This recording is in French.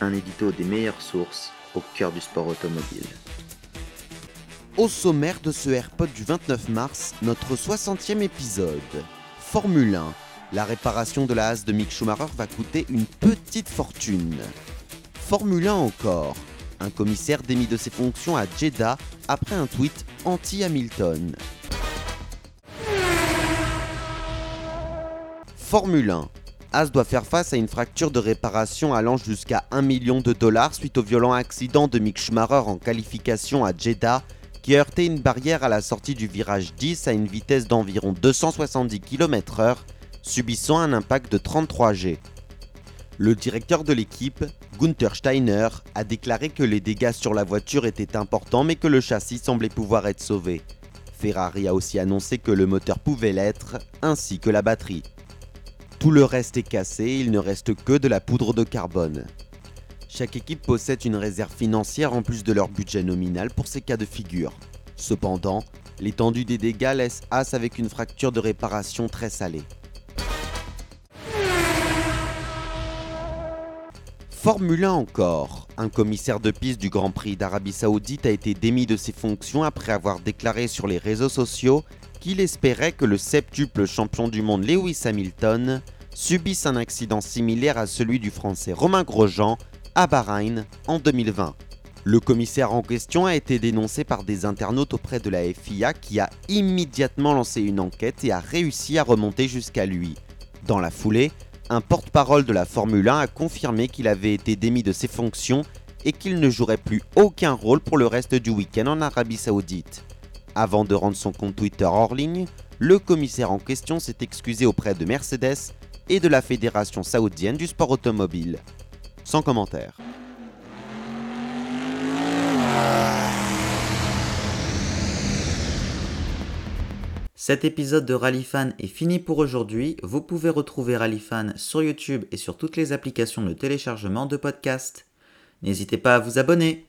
Un édito des meilleures sources au cœur du sport automobile. Au sommaire de ce AirPod du 29 mars, notre 60e épisode. Formule 1. La réparation de la Haas de Mick Schumacher va coûter une petite fortune. Formule 1 encore. Un commissaire démis de ses fonctions à Jeddah après un tweet anti-Hamilton. Formule 1. As doit faire face à une fracture de réparation allant jusqu'à 1 million de dollars suite au violent accident de Mick Schumacher en qualification à Jeddah qui a heurté une barrière à la sortie du virage 10 à une vitesse d'environ 270 km/h, subissant un impact de 33 G. Le directeur de l'équipe, Gunther Steiner, a déclaré que les dégâts sur la voiture étaient importants mais que le châssis semblait pouvoir être sauvé. Ferrari a aussi annoncé que le moteur pouvait l'être, ainsi que la batterie. Tout le reste est cassé, il ne reste que de la poudre de carbone. Chaque équipe possède une réserve financière en plus de leur budget nominal pour ces cas de figure. Cependant, l'étendue des dégâts laisse As avec une fracture de réparation très salée. Formule 1 encore. Un commissaire de piste du Grand Prix d'Arabie Saoudite a été démis de ses fonctions après avoir déclaré sur les réseaux sociaux qu'il espérait que le septuple champion du monde Lewis Hamilton subisse un accident similaire à celui du français Romain Grosjean à Bahreïn en 2020. Le commissaire en question a été dénoncé par des internautes auprès de la FIA qui a immédiatement lancé une enquête et a réussi à remonter jusqu'à lui. Dans la foulée, un porte-parole de la Formule 1 a confirmé qu'il avait été démis de ses fonctions et qu'il ne jouerait plus aucun rôle pour le reste du week-end en Arabie Saoudite. Avant de rendre son compte Twitter hors ligne, le commissaire en question s'est excusé auprès de Mercedes et de la Fédération saoudienne du sport automobile. Sans commentaire. Cet épisode de Rallyfan est fini pour aujourd'hui. Vous pouvez retrouver Rallyfan sur YouTube et sur toutes les applications de téléchargement de podcasts. N'hésitez pas à vous abonner.